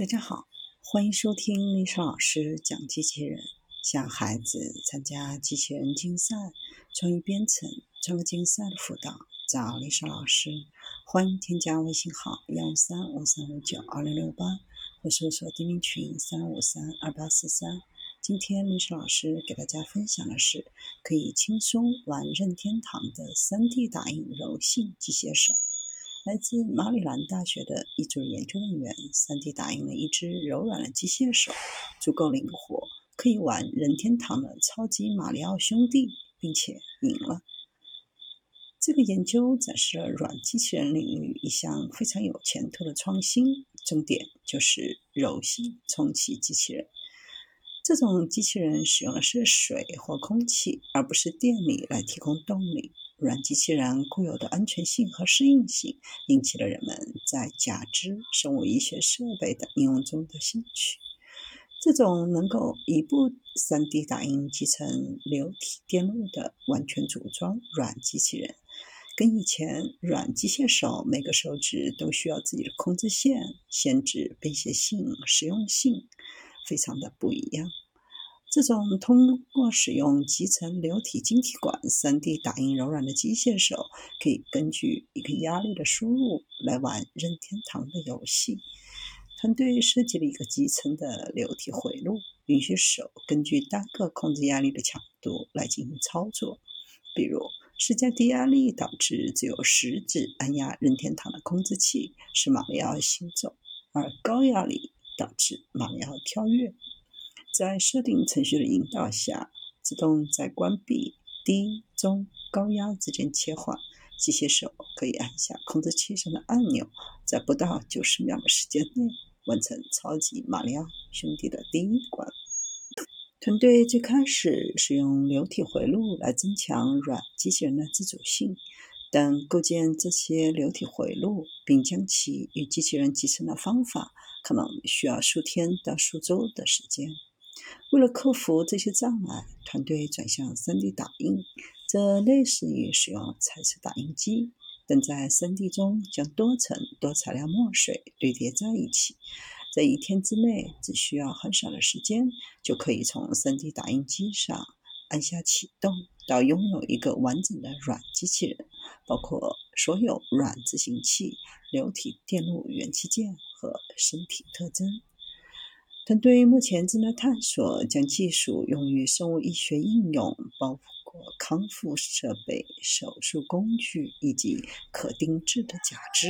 大家好，欢迎收听丽莎老师讲机器人。想孩子参加机器人竞赛、创意编程、创客竞赛的辅导，找丽莎老师。欢迎添加微信号幺三五三五九二零六八，或搜索钉钉群三五三二八四三。今天丽莎老师给大家分享的是，可以轻松玩任天堂的 3D 打印柔性机械手。来自马里兰大学的一组研究人员，3D 打印了一只柔软的机械手，足够灵活，可以玩任天堂的超级马里奥兄弟，并且赢了。这个研究展示了软机器人领域一项非常有前途的创新，重点就是柔性充气机器人。这种机器人使用的是水或空气，而不是电力来提供动力。软机器人固有的安全性和适应性，引起了人们在假肢、生物医学设备等应用中的兴趣。这种能够一步 3D 打印集成流体电路的完全组装软机器人，跟以前软机械手每个手指都需要自己的控制线，限制便携性、实用性，非常的不一样。这种通过使用集成流体晶体管 3D 打印柔软的机械手，可以根据一个压力的输入来玩任天堂的游戏。团队设计了一个集成的流体回路，允许手根据单个控制压力的强度来进行操作。比如，施加低压力导致只有食指按压任天堂的控制器，使马里奥行走；而高压力导致马里奥跳跃。在设定程序的引导下，自动在关闭低、中、高压之间切换。机械手可以按下控制器上的按钮，在不到九十秒的时间内完成超级马里奥兄弟的第一关。团队最开始使用流体回路来增强软机器人的自主性，但构建这些流体回路并将其与机器人集成的方法，可能需要数天到数周的时间。为了克服这些障碍，团队转向 3D 打印。这类似于使用彩色打印机，但在 3D 中将多层多材料墨水堆叠在一起。在一天之内，只需要很少的时间，就可以从 3D 打印机上按下启动，到拥有一个完整的软机器人，包括所有软执行器、流体电路元器件和身体特征。团队目前正在探索将技术用于生物医学应用，包括康复设备、手术工具以及可定制的假肢。